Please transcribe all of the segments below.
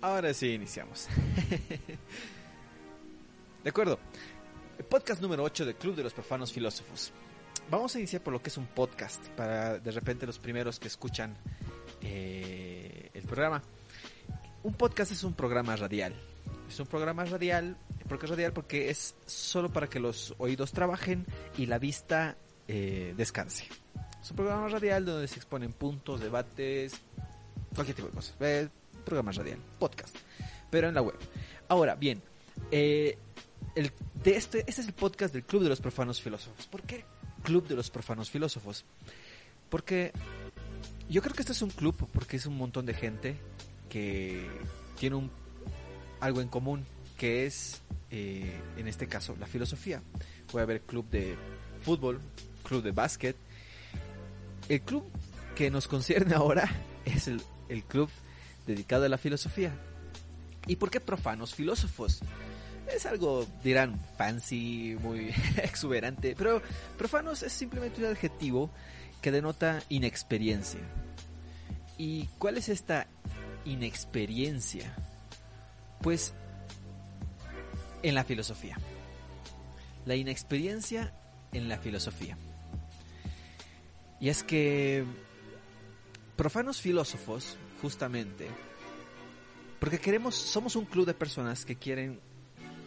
Ahora sí iniciamos. de acuerdo. Podcast número 8 del Club de los Profanos Filósofos. Vamos a iniciar por lo que es un podcast, para de repente los primeros que escuchan eh, el programa. Un podcast es un programa radial. Es un programa radial. ¿Por qué es radial? Porque es solo para que los oídos trabajen y la vista eh, descanse. Es un programa radial donde se exponen puntos, debates, cualquier tipo de cosas. Eh, programa radial, podcast, pero en la web. Ahora, bien, eh, el, de este, este es el podcast del Club de los Profanos Filósofos. ¿Por qué Club de los Profanos Filósofos? Porque yo creo que este es un club porque es un montón de gente que tiene un, algo en común, que es, eh, en este caso, la filosofía. Puede haber club de fútbol, club de básquet. El club que nos concierne ahora es el, el club dedicado a la filosofía. ¿Y por qué profanos filósofos? Es algo, dirán, fancy, muy exuberante, pero profanos es simplemente un adjetivo que denota inexperiencia. ¿Y cuál es esta inexperiencia? Pues en la filosofía. La inexperiencia en la filosofía. Y es que profanos filósofos justamente porque queremos, somos un club de personas que quieren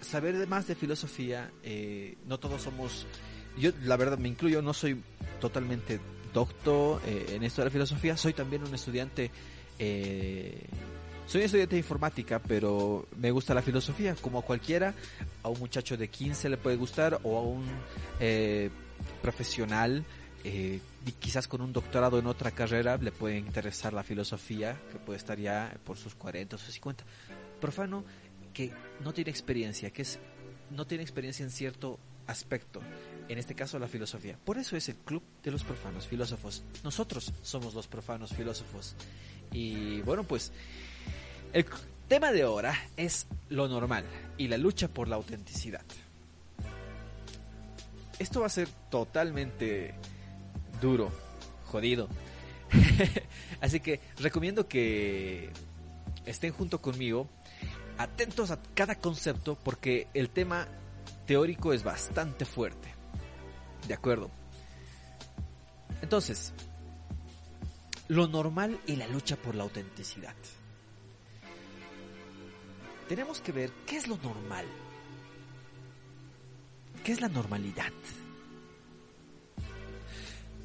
saber más de filosofía. Eh, no todos somos, yo la verdad me incluyo, no soy totalmente doctor eh, en esto de la filosofía, soy también un estudiante. Eh, soy estudiante de informática, pero me gusta la filosofía, como a cualquiera, a un muchacho de 15 le puede gustar, o a un profesional eh, y quizás con un doctorado en otra carrera le puede interesar la filosofía, que puede estar ya por sus 40 o sus 50. Profano que no tiene experiencia, que es no tiene experiencia en cierto aspecto, en este caso la filosofía. Por eso es el club de los profanos filósofos. Nosotros somos los profanos filósofos. Y bueno, pues el tema de ahora es lo normal y la lucha por la autenticidad. Esto va a ser totalmente duro, jodido. Así que recomiendo que estén junto conmigo, atentos a cada concepto, porque el tema teórico es bastante fuerte. ¿De acuerdo? Entonces, lo normal y la lucha por la autenticidad. Tenemos que ver qué es lo normal. ¿Qué es la normalidad?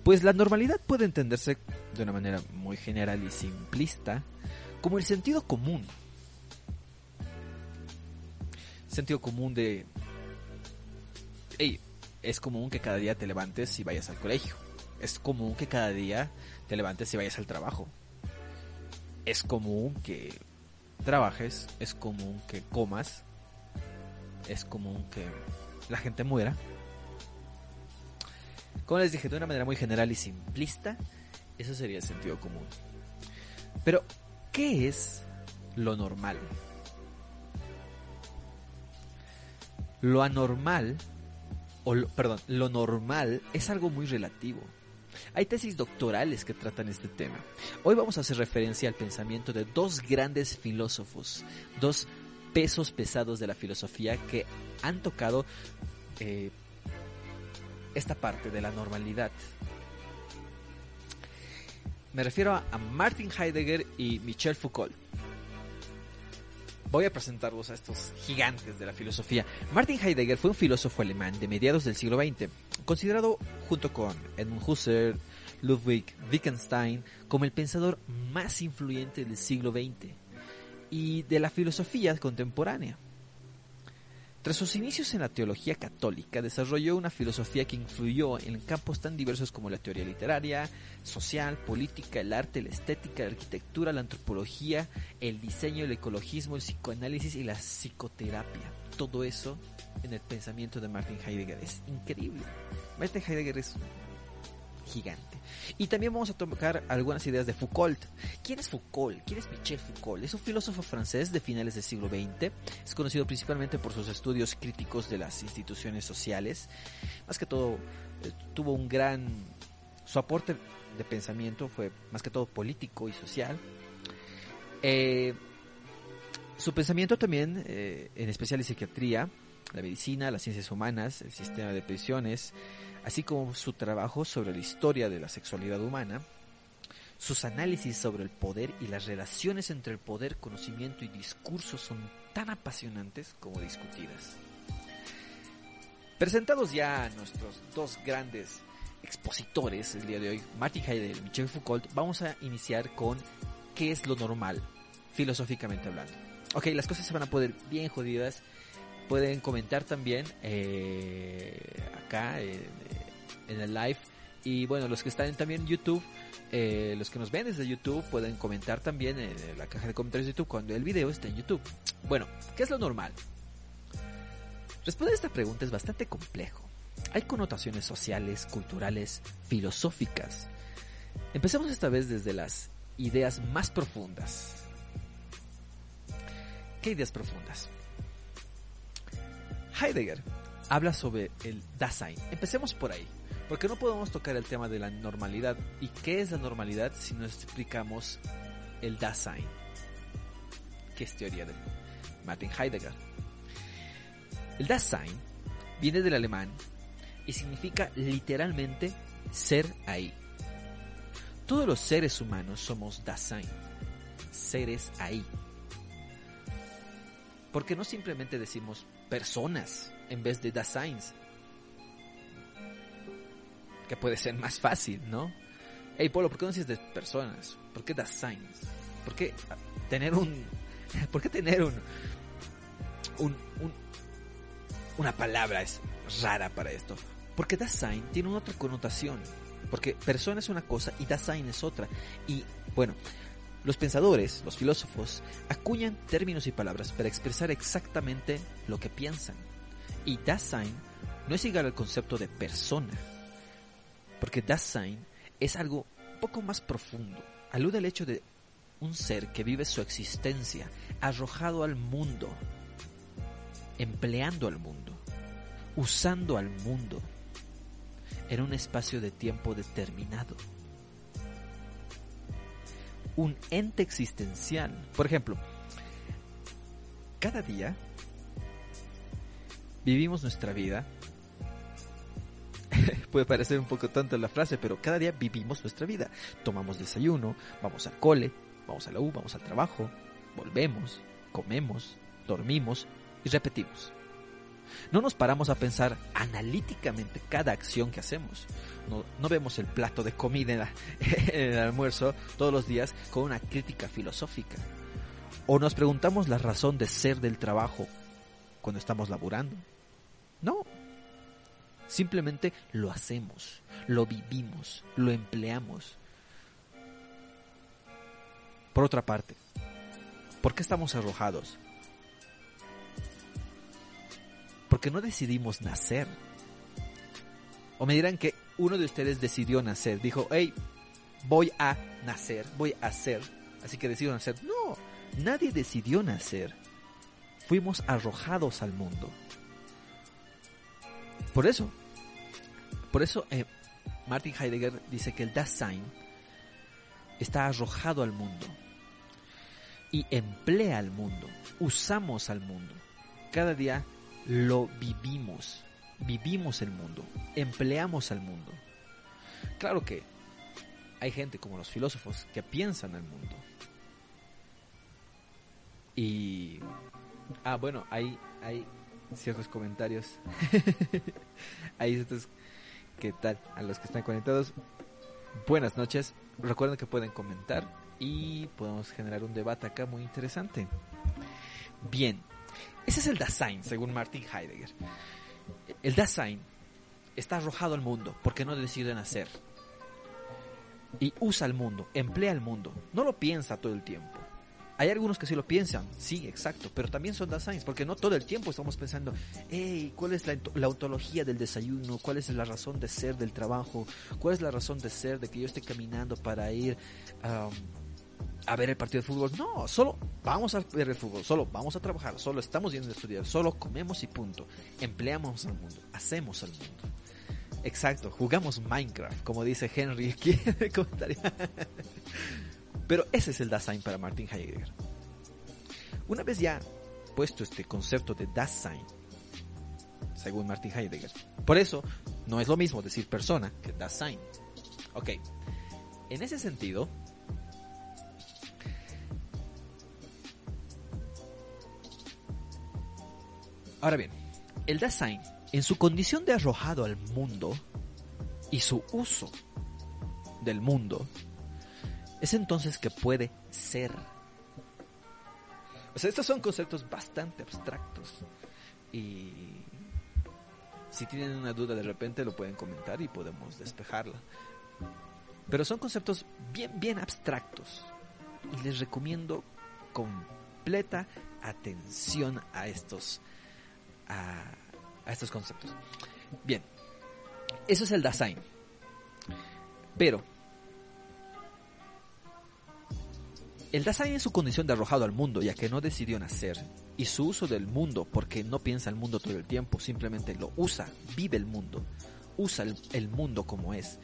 Pues la normalidad puede entenderse de una manera muy general y simplista como el sentido común. Sentido común de... Hey, es común que cada día te levantes y vayas al colegio. Es común que cada día te levantes y vayas al trabajo. Es común que trabajes, es común que comas, es común que la gente muera. Como les dije, de una manera muy general y simplista, eso sería el sentido común. Pero, ¿qué es lo normal? Lo anormal, o perdón, lo normal es algo muy relativo. Hay tesis doctorales que tratan este tema. Hoy vamos a hacer referencia al pensamiento de dos grandes filósofos, dos pesos pesados de la filosofía que han tocado eh, esta parte de la normalidad. Me refiero a Martin Heidegger y Michel Foucault. Voy a presentarlos a estos gigantes de la filosofía. Martin Heidegger fue un filósofo alemán de mediados del siglo XX, considerado junto con Edmund Husserl, Ludwig Wittgenstein como el pensador más influyente del siglo XX y de la filosofía contemporánea. Tras sus inicios en la teología católica, desarrolló una filosofía que influyó en campos tan diversos como la teoría literaria, social, política, el arte, la estética, la arquitectura, la antropología, el diseño, el ecologismo, el psicoanálisis y la psicoterapia. Todo eso en el pensamiento de Martin Heidegger. Es increíble. Martin Heidegger es gigante. Y también vamos a tocar algunas ideas de Foucault. ¿Quién es Foucault? ¿Quién es Michel Foucault? Es un filósofo francés de finales del siglo XX. Es conocido principalmente por sus estudios críticos de las instituciones sociales. Más que todo, eh, tuvo un gran... Su aporte de pensamiento fue más que todo político y social. Eh, su pensamiento también, eh, en especial en psiquiatría, la medicina, las ciencias humanas, el sistema de prisiones, así como su trabajo sobre la historia de la sexualidad humana, sus análisis sobre el poder y las relaciones entre el poder, conocimiento y discurso son tan apasionantes como discutidas. Presentados ya nuestros dos grandes expositores el día de hoy, Martin Heidegger y Michel Foucault, vamos a iniciar con qué es lo normal, filosóficamente hablando. Ok, las cosas se van a poder bien jodidas. Pueden comentar también eh, acá en el live. Y bueno, los que están también en YouTube, eh, los que nos ven desde YouTube pueden comentar también en la caja de comentarios de YouTube cuando el video esté en YouTube. Bueno, ¿qué es lo normal? Responder esta pregunta es bastante complejo. Hay connotaciones sociales, culturales, filosóficas. Empecemos esta vez desde las ideas más profundas. ¿Qué ideas profundas? Heidegger habla sobre el Dasein. Empecemos por ahí. Porque no podemos tocar el tema de la normalidad. ¿Y qué es la normalidad si no explicamos el Dasein? Que es teoría de Martin Heidegger. El Dasein viene del alemán y significa literalmente ser ahí. Todos los seres humanos somos Dasein, seres ahí. Porque no simplemente decimos personas en vez de Daseins, que puede ser más fácil, ¿no? Hey Polo, ¿por qué no dices de personas? ¿Por qué Daseins? ¿Por qué tener un... ¿Por qué tener un... un, un una palabra es rara para esto? Porque Dasein tiene otra connotación. Porque persona es una cosa y Dasein es otra. Y bueno, los pensadores, los filósofos, acuñan términos y palabras para expresar exactamente lo que piensan. Y Dasein no es igual al concepto de persona, porque Dasein es algo un poco más profundo. Alude al hecho de un ser que vive su existencia arrojado al mundo, empleando al mundo, usando al mundo en un espacio de tiempo determinado. Un ente existencial. Por ejemplo, cada día vivimos nuestra vida puede parecer un poco tonta la frase, pero cada día vivimos nuestra vida. Tomamos desayuno, vamos al cole, vamos a la U, vamos al trabajo, volvemos, comemos, dormimos y repetimos. No nos paramos a pensar analíticamente cada acción que hacemos. No, vemos el plato de comida en, el almuerzo todos los días con una crítica filosófica. O nos preguntamos la razón de ser del trabajo cuando estamos laburando. No, Simplemente lo hacemos, lo vivimos, lo empleamos. Por otra parte, ¿por qué estamos arrojados? Porque no decidimos nacer. O me dirán que uno de ustedes decidió nacer, dijo, hey, voy a nacer, voy a ser, así que decido nacer. No, nadie decidió nacer. Fuimos arrojados al mundo. Por eso, por eso eh, Martin Heidegger dice que el Dasein está arrojado al mundo y emplea al mundo, usamos al mundo. Cada día lo vivimos, vivimos el mundo, empleamos al mundo. Claro que hay gente como los filósofos que piensan el mundo. Y... Ah, bueno, hay, hay ciertos comentarios. hay estos ¿Qué tal? A los que están conectados, buenas noches. Recuerden que pueden comentar y podemos generar un debate acá muy interesante. Bien, Ese es el Dasein, según Martin Heidegger. El Dasein está arrojado al mundo porque no decide nacer. Y usa el mundo, emplea el mundo, no lo piensa todo el tiempo. Hay algunos que sí lo piensan, sí, exacto, pero también son Daseins, porque no todo el tiempo estamos pensando, hey, ¿cuál es la, la, ontología del desayuno? ¿Cuál es la razón de ser del trabajo? ¿Cuál es la razón de ser de que yo esté caminando para ir a ver el partido de fútbol? No, solo vamos a ver el fútbol, solo vamos a trabajar, solo estamos yendo a estudiar, solo comemos y punto. Empleamos al mundo, hacemos al mundo. Exacto, jugamos Minecraft, como dice Henry aquí en el comentario. Pero ese es el Dasein para Martin Heidegger. Una vez ya puesto este concepto de Dasein, según Martin Heidegger, por eso no es lo mismo decir persona que Dasein. Ok, en ese sentido, ahora bien, el Dasein, en su condición de arrojado al mundo y su uso del mundo, es entonces que puede ser. O sea, estos son conceptos bastante abstractos. Y si tienen una duda de repente lo pueden comentar y podemos despejarla. Pero son conceptos bien, bien abstractos. Y les recomiendo completa atención a estos, a, a estos conceptos. Bien, eso es el Dasein. Pero El Dasein es su condición de arrojado al mundo, ya que no decidió nacer, y su uso del mundo, porque no piensa el mundo todo el tiempo, simplemente lo usa, vive el mundo, usa el, mundo como es.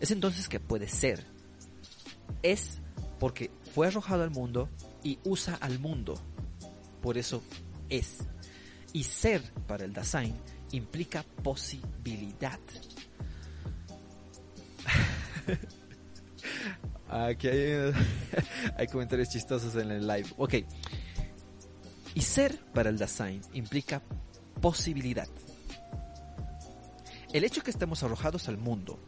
Es entonces que puede ser. Es porque fue arrojado al mundo y usa al mundo. Por eso es. Y ser para el Dasein implica posibilidad. hay, comentarios chistosos en el live. Ok. Y ser para el Dasein implica posibilidad. El hecho que estemos arrojados al mundo,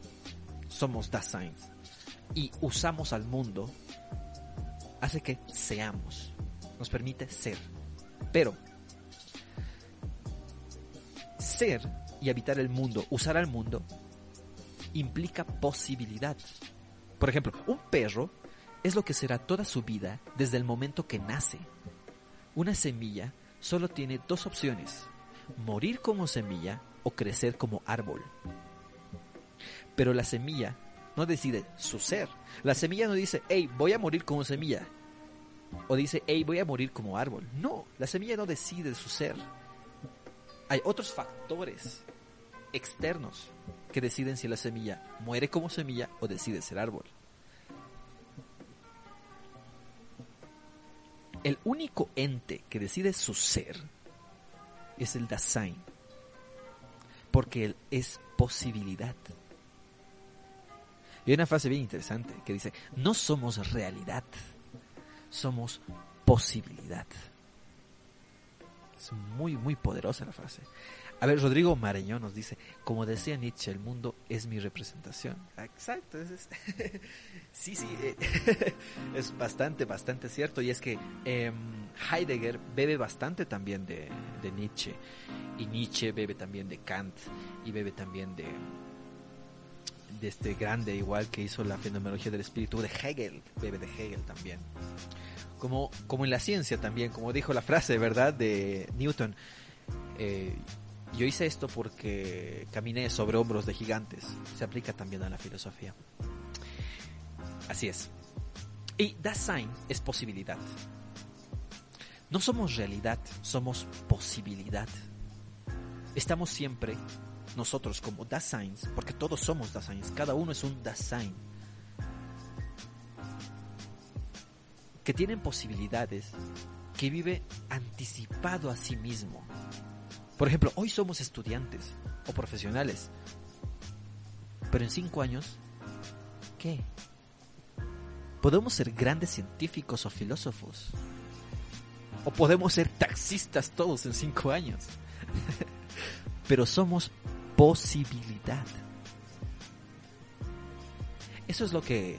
somos Daseins, y usamos al mundo, hace que seamos. Nos permite ser. Pero, ser y habitar el mundo, usar al mundo, implica posibilidad. Por ejemplo, un perro es lo que será toda su vida desde el momento que nace. Una semilla solo tiene dos opciones, morir como semilla o crecer como árbol. Pero la semilla no decide su ser. La semilla no dice, hey, voy a morir como semilla. O dice, hey, voy a morir como árbol. No, la semilla no decide su ser. Hay otros factores externos que deciden si la semilla muere como semilla o decide ser árbol. El único ente que decide su ser es el Dasein, porque él es posibilidad. Y hay una frase bien interesante que dice, no somos realidad, somos posibilidad. Es muy, muy poderosa la frase. A ver, Rodrigo Mareñón nos dice, como decía Nietzsche, el mundo es mi representación. Exacto, es, sí, sí, eh, es bastante, bastante cierto. Y es que eh, Heidegger bebe bastante también de, Nietzsche. Y Nietzsche bebe también de Kant. Y bebe también de, de este grande, igual que hizo la fenomenología del espíritu, de Hegel. Bebe de Hegel también. Como, como en la ciencia también, como dijo la frase, ¿verdad? De Newton. Eh, yo hice esto porque caminé sobre hombros de gigantes. Se aplica también a la filosofía. Así es. Y Dasein es posibilidad. No somos realidad, somos posibilidad. Estamos siempre nosotros como Daseins, porque todos somos Daseins, cada uno es un Dasein. Que tienen posibilidades, que vive anticipado a sí mismo. Por ejemplo, hoy somos estudiantes o profesionales, pero en cinco años, ¿qué? Podemos ser grandes científicos o filósofos. O podemos ser taxistas todos en cinco años. pero somos posibilidad. Eso es lo que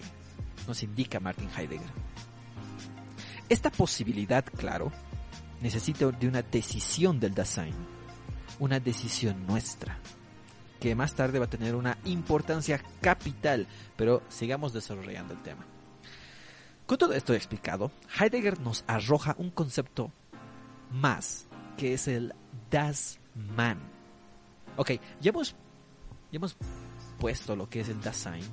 nos indica Martin Heidegger. Esta posibilidad, claro, necesita de una decisión del Dasein, una decisión nuestra, que más tarde va a tener una importancia capital, pero sigamos desarrollando el tema. Con todo esto explicado, Heidegger nos arroja un concepto más, que es el Das Man. Ok, ya hemos, ya hemos puesto lo que es el Dasein,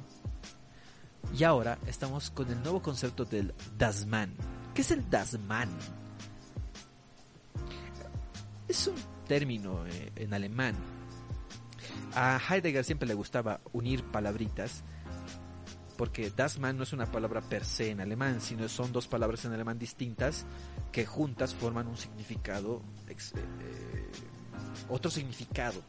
y ahora estamos con el nuevo concepto del Das Man. ¿Qué es el Das Man? Es un término eh, en alemán. A Heidegger siempre le gustaba unir palabritas porque Das Man no es una palabra per se en alemán, sino son dos palabras en alemán distintas que juntas forman un significado, eh, eh, otro significado.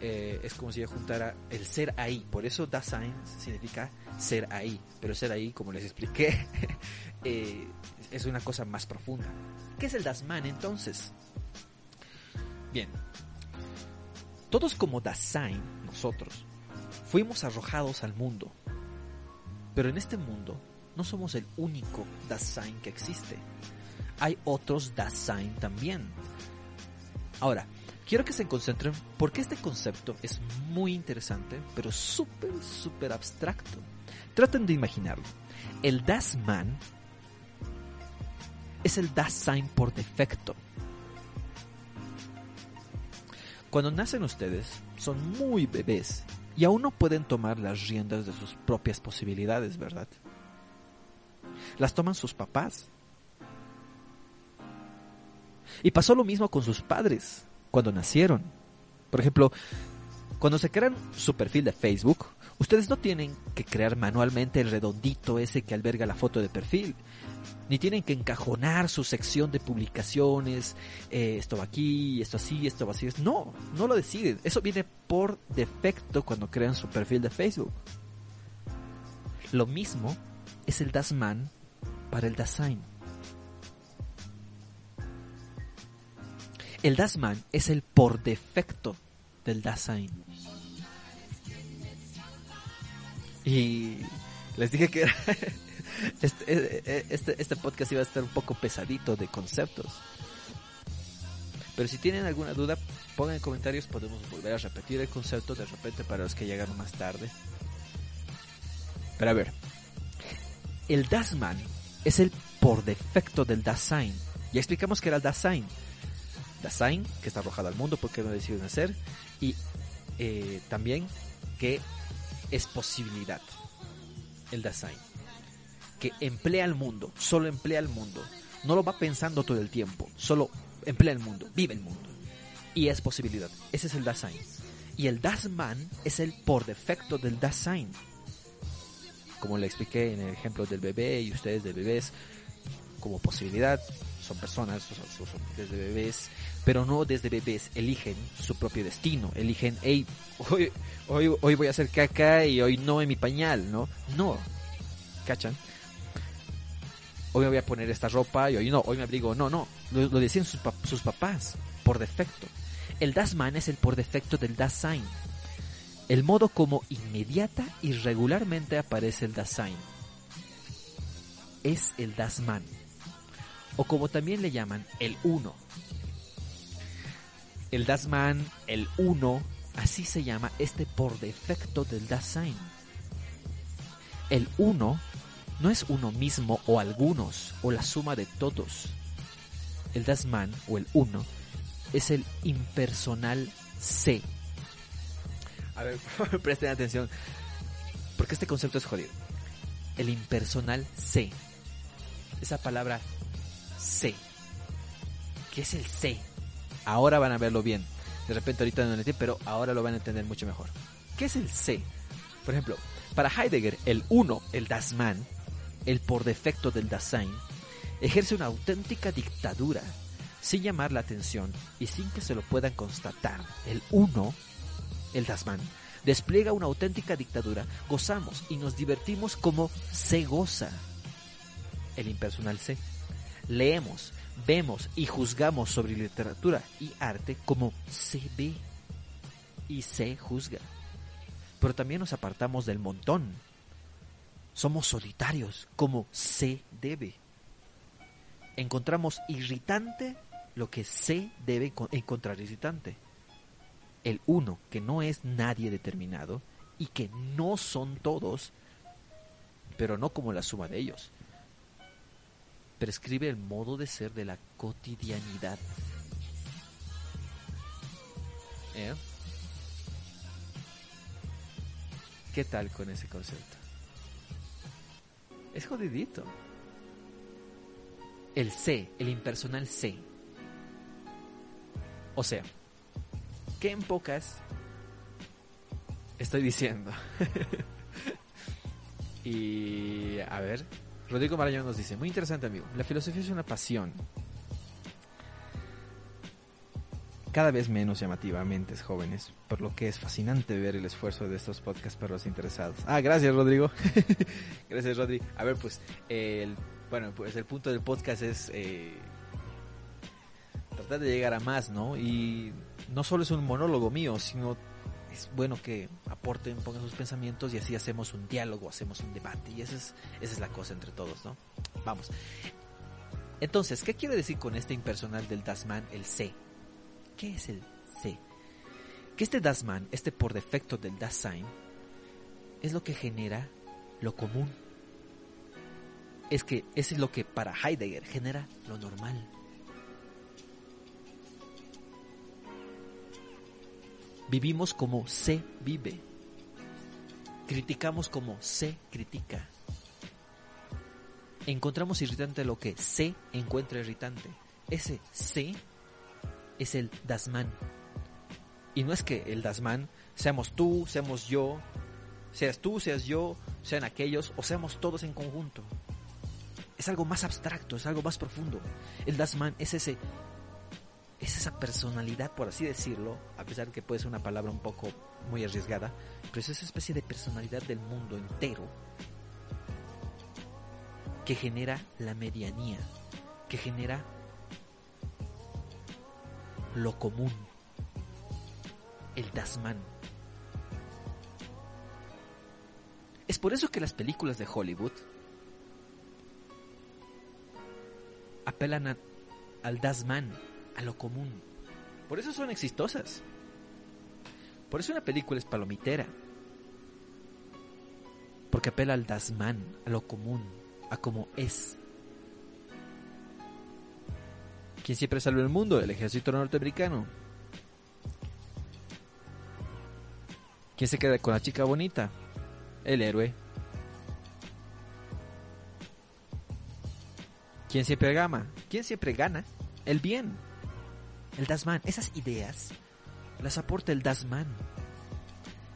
es como si juntara el ser ahí, por eso Dasein significa ser ahí, pero ser ahí, como les expliqué, es una cosa más profunda. ¿Qué es el Das Man entonces? Bien, todos como Dasein, nosotros, fuimos arrojados al mundo. Pero en este mundo no somos el único Dasein que existe. Hay otros Dasein también. Ahora, quiero que se concentren porque este concepto es muy interesante, pero súper, súper abstracto. Traten de imaginarlo. El Dasman es el Dasein por defecto. Cuando nacen ustedes, son muy bebés y aún no pueden tomar las riendas de sus propias posibilidades, ¿verdad? Las toman sus papás. Y pasó lo mismo con sus padres cuando nacieron. Por ejemplo, cuando se crean su perfil de Facebook, ustedes no tienen que crear manualmente el redondito ese que alberga la foto de perfil ni tienen que encajonar su sección de publicaciones, eh, esto va aquí, esto así, esto va así. No, no lo deciden. Eso viene por defecto cuando crean su perfil de Facebook. Lo mismo es el Dasman para el Dasein. El Dasman es el por defecto del Dasein. Y les dije que era este, eh, eh, este, este, podcast iba a estar un poco pesadito de conceptos. Pero si tienen alguna duda, pongan en comentarios, podemos volver a repetir el concepto de repente para los que llegaron más tarde. Pero a ver, el Dasman es el por defecto del Dasein. Ya explicamos que era el Dasein. Dasein, que está arrojado al mundo porque no deciden hacer, y eh, también que es posibilidad. El Dasein que emplea el mundo, solo emplea el mundo. No lo va pensando todo el tiempo, solo emplea el mundo, vive el mundo. Y es posibilidad. Ese es el Dasein. Y el Dasman es el por defecto del Dasein. Como le expliqué en el ejemplo del bebé y ustedes de bebés, como posibilidad, son personas, son, desde bebés, pero no desde bebés eligen su propio destino, eligen, hey, hoy, hoy, hoy voy a hacer caca y hoy no en mi pañal, ¿no? No, ¿cachan? hoy me voy a poner esta ropa y hoy no, hoy me abrigo. No, no, lo, decían sus, sus, papás, por defecto. El Dasman es el por defecto del Dasein. El modo como inmediata y regularmente aparece el Dasein. Es el Dasman. O como también le llaman, el uno. El Dasman, el uno, así se llama este por defecto del Dasein. El uno no es uno mismo o algunos o la suma de todos. El Dasman o el uno es el impersonal C. A ver, presten atención, porque este concepto es jodido. El impersonal C. Esa palabra C. ¿Qué es el C? Ahora van a verlo bien. De repente ahorita no lo entienden, pero ahora lo van a entender mucho mejor. ¿Qué es el C? Por ejemplo, para Heidegger, el uno, el Dasman, el por defecto del Dasein, ejerce una auténtica dictadura, sin llamar la atención y sin que se lo puedan constatar. El uno, el Dasman, despliega una auténtica dictadura, gozamos y nos divertimos como se goza. El impersonal C. Leemos, vemos y juzgamos sobre literatura y arte como se ve y se juzga. Pero también nos apartamos del montón somos solitarios como se debe. encontramos irritante lo que C debe encontrar irritante. El uno, que no es nadie determinado y que no son todos, pero no como la suma de ellos. Prescribe el modo de ser de la cotidianidad. ¿Eh? ¿Qué tal con ese concepto? Es jodidito. El C, el impersonal C. O sea, ¿qué en pocas estoy diciendo? y a ver, Rodrigo Marañón nos dice, muy interesante amigo, la filosofía es una pasión. Cada vez menos llamativamente jóvenes, por lo que es fascinante ver el esfuerzo de estos podcasts para los interesados. Ah, gracias Rodrigo. gracias Rodrigo. A ver, pues, el, bueno, pues el punto del podcast es eh, tratar de llegar a más, ¿no? Y no solo es un monólogo mío, sino es bueno que aporten, pongan sus pensamientos y así hacemos un diálogo, hacemos un debate. Y esa es, esa es la cosa entre todos, ¿no? Vamos. Entonces, ¿qué quiero decir con este impersonal del Dasman, el C? ¿Qué es el C? Que este Dasman, este por defecto del Dasein, es lo que genera lo común. Es que es lo que para Heidegger genera lo normal. Vivimos como se vive. Criticamos como se critica. Encontramos irritante lo que se encuentra irritante. Ese se es el Dasman. Y no es que el Dasman seamos tú, seamos yo, seas tú, seas yo, sean aquellos o seamos todos en conjunto. Es algo más abstracto, es algo más profundo. El Dasman es ese es esa personalidad, por así decirlo, a pesar de que puede ser una palabra un poco muy arriesgada, pero es esa especie de personalidad del mundo entero que genera la medianía, que genera lo común, el Dasman. Es por eso que las películas de Hollywood apelan al Dasman, a lo común. Por eso son exitosas. Por eso una película es palomitera. Porque apela al Dasman, a lo común, a como es. ¿Quién siempre salvó el mundo? El ejército norteamericano. ¿Quién se queda con la chica bonita? El héroe. ¿Quién siempre gana? ¿Quién siempre gana? El bien. El Dasman. Esas ideas las aporta el Dasman.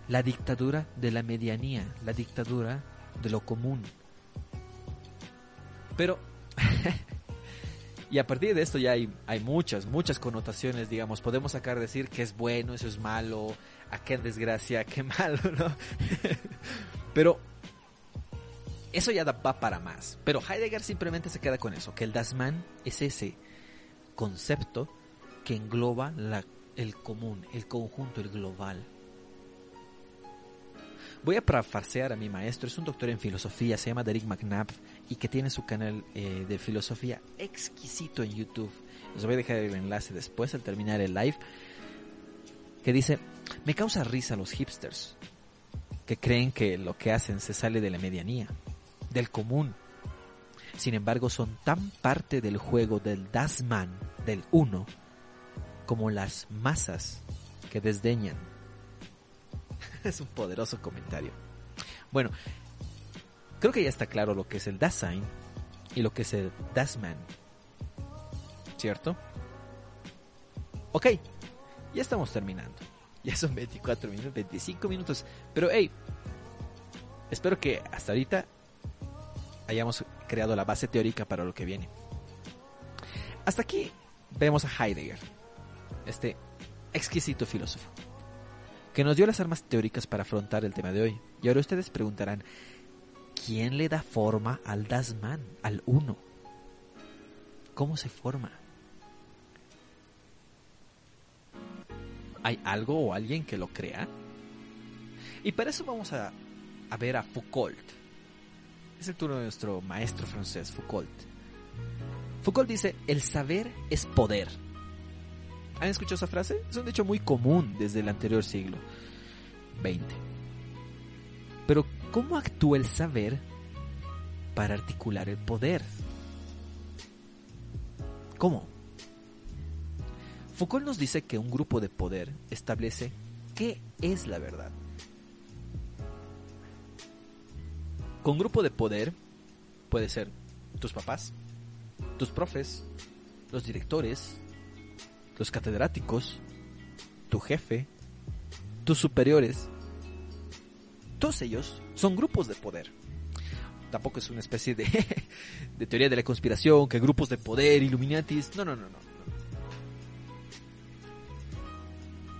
La dictadura de la medianía, la dictadura de lo común. Pero Y a partir de esto ya hay, hay muchas, muchas connotaciones, digamos. Podemos sacar decir que es bueno, eso es malo, a qué desgracia, qué malo, ¿no? Pero eso ya va para más. Pero Heidegger simplemente se queda con eso, que el Dasman es ese concepto que engloba el común, el conjunto, el global. Voy a parafrasear a mi maestro, es un doctor en filosofía, se llama Derek McNabb y que tiene su canal eh, de filosofía exquisito en YouTube. Les voy a dejar el enlace después al terminar el live. Que dice, me causa risa los hipsters que creen que lo que hacen se sale de la medianía, del común. Sin embargo, son tan parte del juego del Dasman, del uno, como las masas que desdeñan es un poderoso comentario. Bueno, creo que ya está claro lo que es el Dasein y lo que es el Dasman. ¿Cierto? Ok, ya estamos terminando. Ya son 24 minutos, 25 minutos. Pero hey, espero que hasta ahorita hayamos creado la base teórica para lo que viene. Hasta aquí vemos a Heidegger, este exquisito filósofo que nos dio las armas teóricas para afrontar el tema de hoy. Y ahora ustedes preguntarán, ¿quién le da forma al Dasman, al uno? ¿Cómo se forma? ¿Hay algo o alguien que lo crea? Y para eso vamos a, a ver a Foucault. Es el turno de nuestro maestro francés, Foucault. Foucault dice, el saber es poder. ¿Han escuchado esa frase? Es un dicho muy común desde el anterior siglo XX. Pero, ¿cómo actúa el saber para articular el poder? ¿Cómo? Foucault nos dice que un grupo de poder establece qué es la verdad. Con grupo de poder puede ser tus papás, tus profes, los directores, los catedráticos, tu jefe, tus superiores. Todos ellos son grupos de poder. Tampoco es una especie de, de teoría de la conspiración, que grupos de poder, Illuminatis. No, no, no, no.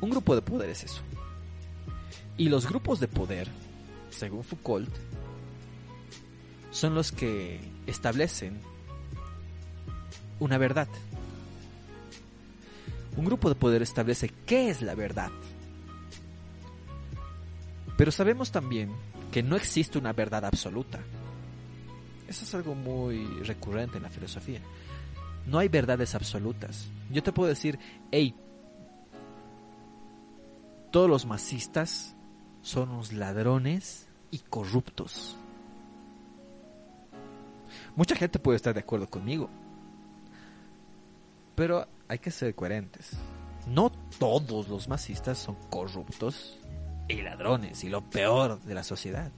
Un grupo de poder es eso. Y los grupos de poder, según Foucault, son los que establecen una verdad. Un grupo de poder establece qué es la verdad. Pero sabemos también que no existe una verdad absoluta. Eso es algo muy recurrente en la filosofía. No hay verdades absolutas. Yo te puedo decir, hey, todos los masistas son unos ladrones y corruptos. Mucha gente puede estar de acuerdo conmigo. Pero hay que ser coherentes. No todos los masistas son corruptos y ladrones y lo peor de la sociedad.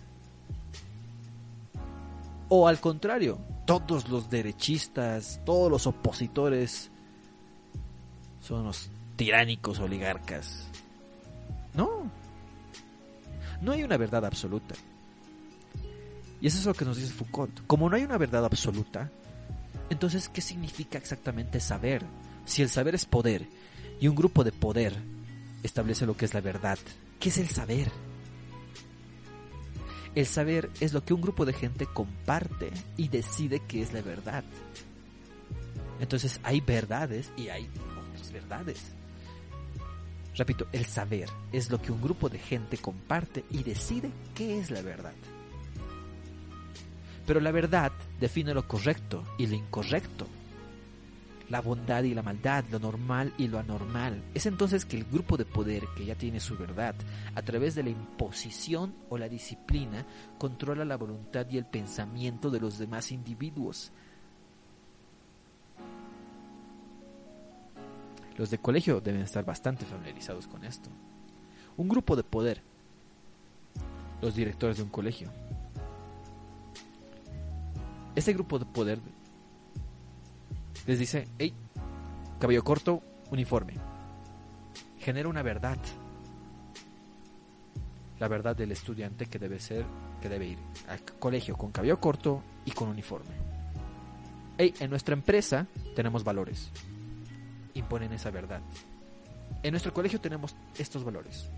O al contrario, todos los derechistas, todos los opositores son los tiránicos oligarcas. No. No hay una verdad absoluta. Y eso es lo que nos dice Foucault. Como no hay una verdad absoluta, entonces, ¿qué significa exactamente saber? Si el saber es poder y un grupo de poder establece lo que es la verdad, ¿qué es el saber? El saber es lo que un grupo de gente comparte y decide que es la verdad. Entonces hay verdades y hay otras verdades. Repito, el saber es lo que un grupo de gente comparte y decide qué es la verdad. Pero la verdad define lo correcto y lo incorrecto. La bondad y la maldad, lo normal y lo anormal. Es entonces que el grupo de poder que ya tiene su verdad, a través de la imposición o la disciplina, controla la voluntad y el pensamiento de los demás individuos. Los de colegio deben estar bastante familiarizados con esto. Un grupo de poder, los directores de un colegio. Ese grupo de poder les dice, hey, cabello corto, uniforme. Genera una verdad. La verdad del estudiante que debe ser, que debe ir al colegio con cabello corto y con uniforme. Hey, en nuestra empresa tenemos valores imponen esa verdad. En nuestro colegio tenemos estos valores.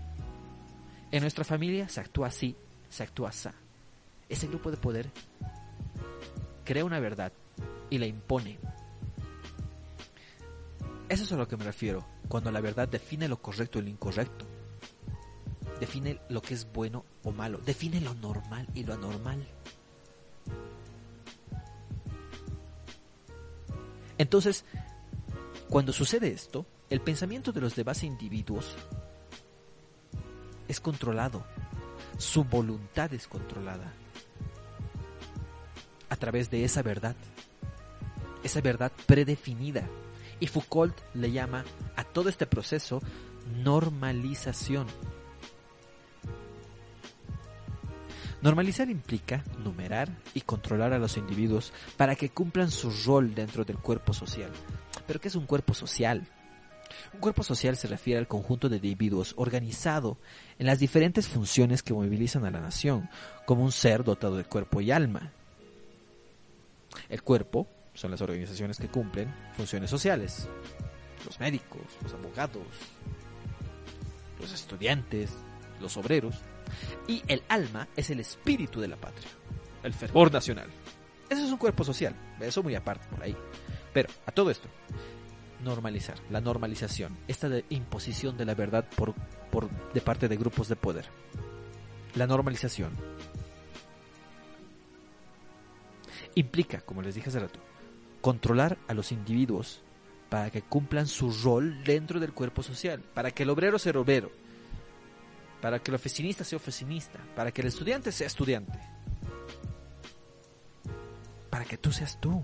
En nuestra familia se actúa así, se actúa así. Ese grupo de poder crea una verdad y la impone. Eso es a lo que me refiero cuando la verdad define lo correcto y lo incorrecto. Define lo que es bueno o malo. Define lo normal y lo anormal. Entonces, cuando sucede esto, el pensamiento de los demás individuos es controlado, su voluntad es controlada a través de esa verdad, esa verdad predefinida. Y Foucault le llama a todo este proceso normalización. Normalizar implica numerar y controlar a los individuos para que cumplan su rol dentro del cuerpo social, pero ¿qué es un cuerpo social? Un cuerpo social se refiere al conjunto de individuos organizado en las diferentes funciones que movilizan a la nación, como un ser dotado de cuerpo y alma. El cuerpo son las organizaciones que cumplen funciones sociales. Los médicos, los abogados, los estudiantes, los obreros. Y el alma es el espíritu de la patria, el fervor nacional. Eso es un cuerpo social, eso muy aparte por ahí. Pero a todo esto, normalizar, la normalización, esta de imposición de la verdad por, por, de parte de grupos de poder. La normalización implica, como les dije hace rato, controlar a los individuos para que cumplan su rol dentro del cuerpo social, para que el obrero sea obrero, para que el oficinista sea oficinista, para que el estudiante sea estudiante, para que tú seas tú,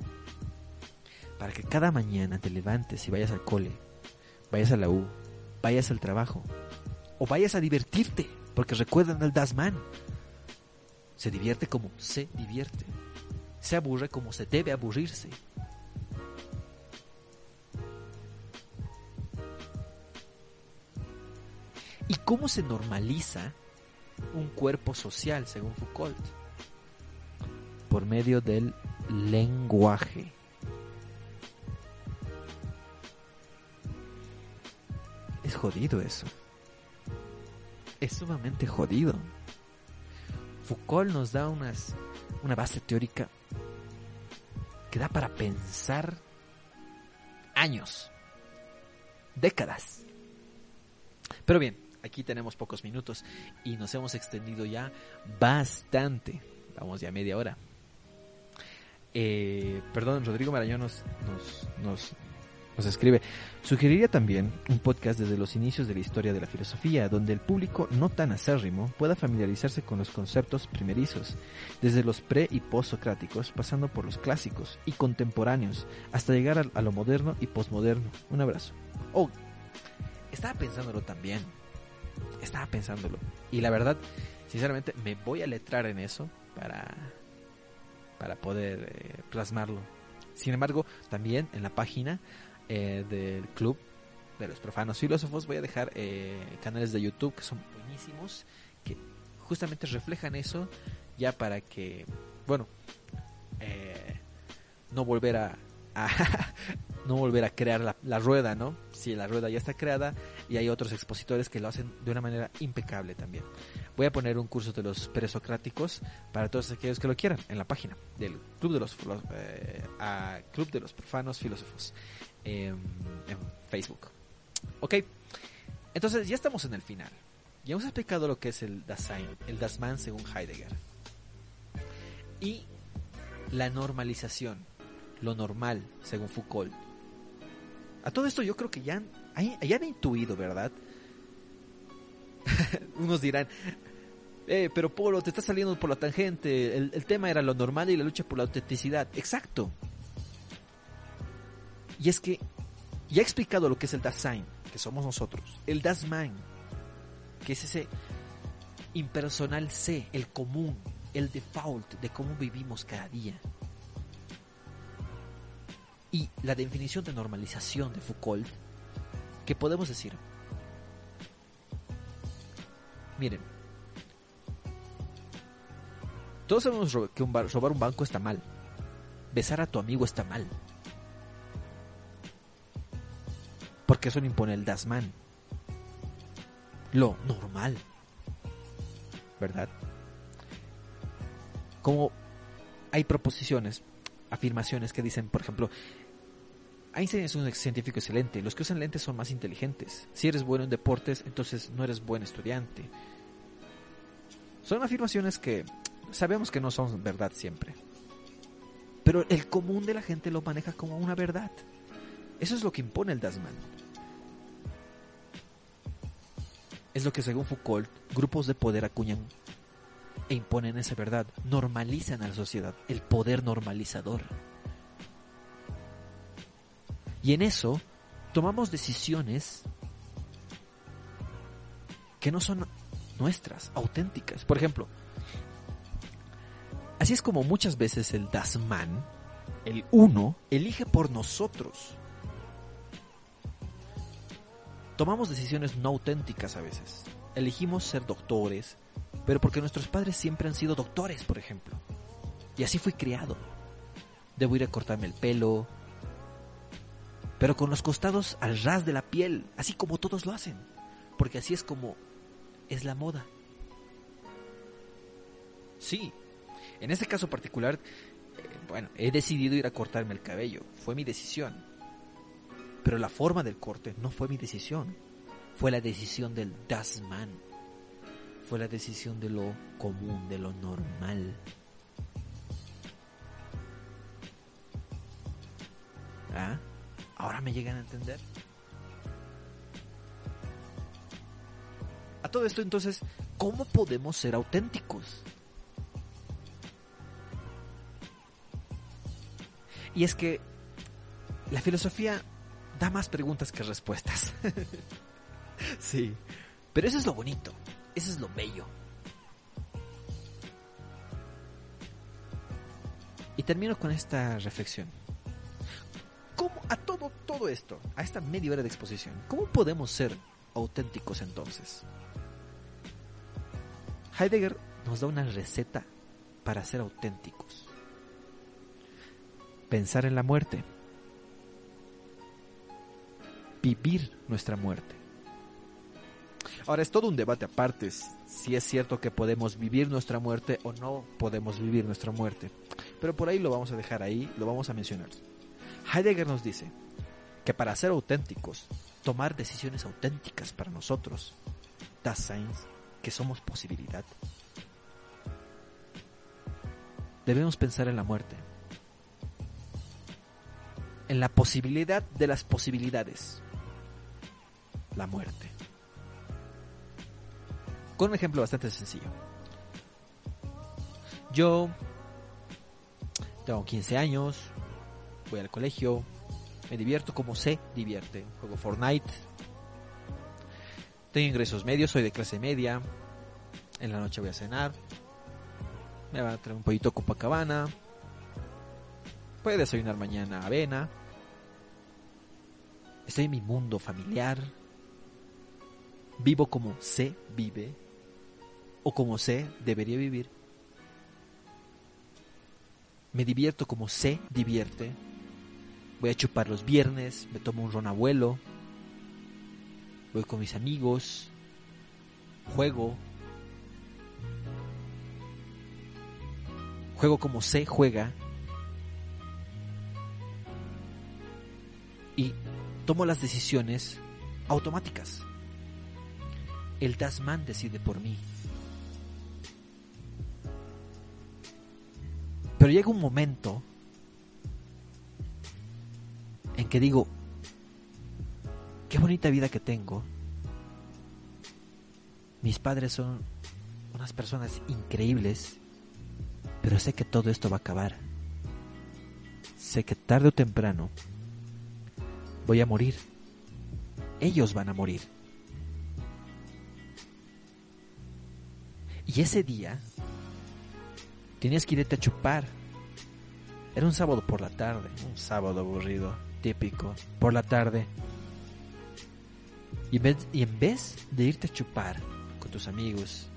para que cada mañana te levantes y vayas al cole, vayas a la U, vayas al trabajo o vayas a divertirte, porque recuerdan al Dasman. Se divierte como se divierte. Se aburre como se debe aburrirse. ¿Y cómo se normaliza un cuerpo social, según Foucault? Por medio del lenguaje. Es jodido eso. Es sumamente jodido. Foucault nos da unas, una base teórica que da para pensar años, décadas. Pero bien, aquí tenemos pocos minutos y nos hemos extendido ya bastante. Vamos ya media hora. Eh, perdón, Rodrigo Marañón nos, nos, nos, escribe, sugeriría también un podcast desde los inicios de la historia de la filosofía, donde el público no tan acérrimo pueda familiarizarse con los conceptos primerizos, desde los pre y post-socráticos, pasando por los clásicos y contemporáneos, hasta llegar a, a lo moderno y postmoderno. Un abrazo. Oh, estaba pensándolo también. Estaba pensándolo. Y la verdad, sinceramente, me voy a letrar en eso para, para poder eh, plasmarlo. Sin embargo, también en la página eh, del club de los profanos filósofos voy a dejar eh, canales de YouTube que son buenísimos, que justamente reflejan eso ya para que, bueno, no volver a no volver a crear la, rueda, ¿no? Si la rueda ya está creada y hay otros expositores que lo hacen de una manera impecable también. Voy a poner un curso de los presocráticos para todos aquellos que lo quieran en la página del Club de los eh, Club de los Profanos Filósofos en, en Facebook. Ok, entonces ya estamos en el final. Ya hemos explicado lo que es el Dasein, el Dasman según Heidegger. Y la normalización, lo normal según Foucault. A todo esto yo creo que ya han, ya han intuido, ¿verdad? Unos dirán, eh, pero Polo, te estás saliendo por la tangente. El, el, tema era lo normal y la lucha por la autenticidad. Exacto. Y es que ya he explicado lo que es el Dasein, que somos nosotros. El Dasman, que es ese impersonal C, el común, el default de cómo vivimos cada día. Y la definición de normalización de Foucault, que podemos decir, miren, todos sabemos que robar un banco está mal, besar a tu amigo está mal, porque eso no impone el Dasman, lo normal, ¿verdad? Como hay proposiciones, afirmaciones que dicen, por ejemplo, Einstein es un científico excelente. Los que usan lentes son más inteligentes. Si eres bueno en deportes, entonces no eres buen estudiante. Son afirmaciones que sabemos que no son verdad siempre. Pero el común de la gente lo maneja como una verdad. Eso es lo que impone el Dasman. Es lo que según Foucault, grupos de poder acuñan e imponen esa verdad. Normalizan a la sociedad. El poder normalizador. Y en eso tomamos decisiones que no son nuestras, auténticas. Por ejemplo, así es como muchas veces el Dasman, el uno, elige por nosotros. Tomamos decisiones no auténticas a veces. Elegimos ser doctores, pero porque nuestros padres siempre han sido doctores, por ejemplo. Y así fui criado. Debo ir a cortarme el pelo, pero con los costados al ras de la piel, así como todos lo hacen, porque así es como es la moda. Sí, en este caso particular, eh, bueno, he decidido ir a cortarme el cabello, fue mi decisión. Pero la forma del corte no fue mi decisión, fue la decisión del Dasman, fue la decisión de lo común, de lo normal. ¿Ah? ¿Ahora me llegan a entender? A todo esto entonces, ¿cómo podemos ser auténticos? Y es que la filosofía da más preguntas que respuestas. sí, pero eso es lo bonito, eso es lo bello. Y termino con esta reflexión. ¿Cómo a todo, todo esto, a esta media hora de exposición, cómo podemos ser auténticos entonces? Heidegger nos da una receta para ser auténticos. Pensar en la muerte. Vivir nuestra muerte. Ahora es todo un debate aparte si es cierto que podemos vivir nuestra muerte o no podemos vivir nuestra muerte. Pero por ahí lo vamos a dejar ahí, lo vamos a mencionar. Heidegger nos dice que para ser auténticos, tomar decisiones auténticas para nosotros, das Science, que somos posibilidad, debemos pensar en la muerte, en la posibilidad de las posibilidades, la muerte. Con un ejemplo bastante sencillo. Yo tengo 15 años, voy al colegio, me divierto como sé divierte. Juego Fortnite. Tengo ingresos medios, soy de clase media. En la noche voy a cenar. Me va a traer un pollito Copacabana. Puede desayunar mañana avena. Estoy en mi mundo familiar. Vivo como sé vive. O como sé debería vivir me divierto como sé divierte. Voy a chupar los viernes, me tomo un ron abuelo, voy con mis amigos, juego, juego como sé juega y tomo las decisiones automáticas. El Tasman decide por mí. Pero llega un momento que digo, qué bonita vida que tengo. Mis padres son unas personas increíbles, pero sé que todo esto va a acabar. Sé que tarde o temprano voy a morir. Ellos van a morir. Y ese día Tenías que irte a chupar. Era un sábado por la tarde, un sábado aburrido, típico, por la tarde. Y en, vez, de irte a chupar con tus amigos,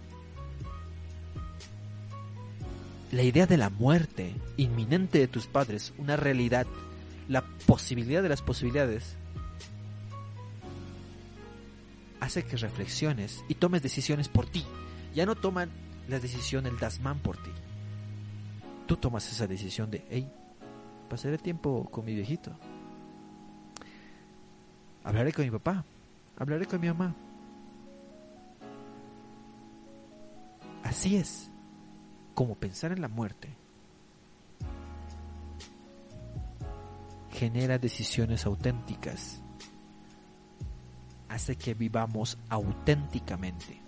la idea de la muerte inminente de tus padres, una realidad, la posibilidad de las posibilidades, hace que reflexiones y tomes decisiones por ti. Ya no toman la decisión el Dasman por ti tú tomas esa decisión de, hey, pasaré tiempo con mi viejito. Hablaré con mi papá. Hablaré con mi mamá. Así es como pensar en la muerte genera decisiones auténticas, hace que vivamos auténticamente.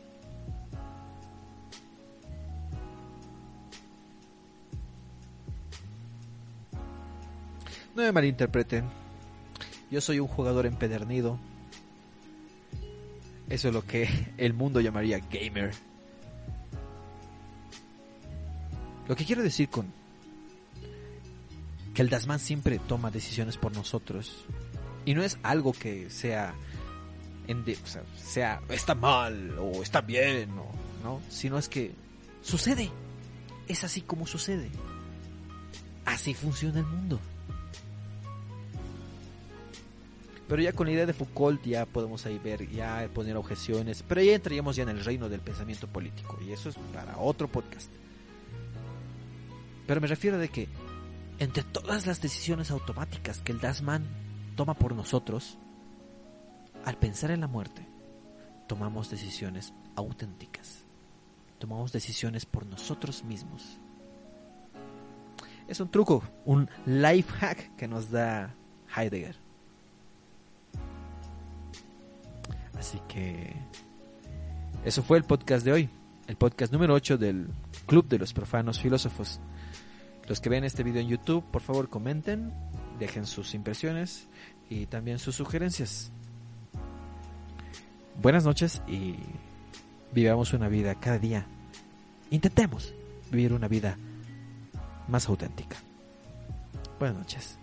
No me malinterpreten. Yo soy un jugador empedernido. Eso es lo que el mundo llamaría gamer. Lo que quiero decir con que el Dasman siempre toma decisiones por nosotros y no es algo que sea en o sea, está mal o está bien no, sino es que sucede. Es así como sucede. Así funciona el mundo. Pero ya con la idea de Foucault ya podemos ahí ver, ya poner objeciones, pero ya entraríamos ya en el reino del pensamiento político y eso es para otro podcast. Pero me refiero de que entre todas las decisiones automáticas que el Dasman toma por nosotros, al pensar en la muerte, tomamos decisiones auténticas. Tomamos decisiones por nosotros mismos. Es un truco, un life hack que nos da Heidegger. Así que eso fue el podcast de hoy, el podcast número 8 del Club de los Profanos Filósofos. Los que ven este video en YouTube, por favor comenten, dejen sus impresiones y también sus sugerencias. Buenas noches y vivamos una vida cada día. Intentemos vivir una vida más auténtica. Buenas noches.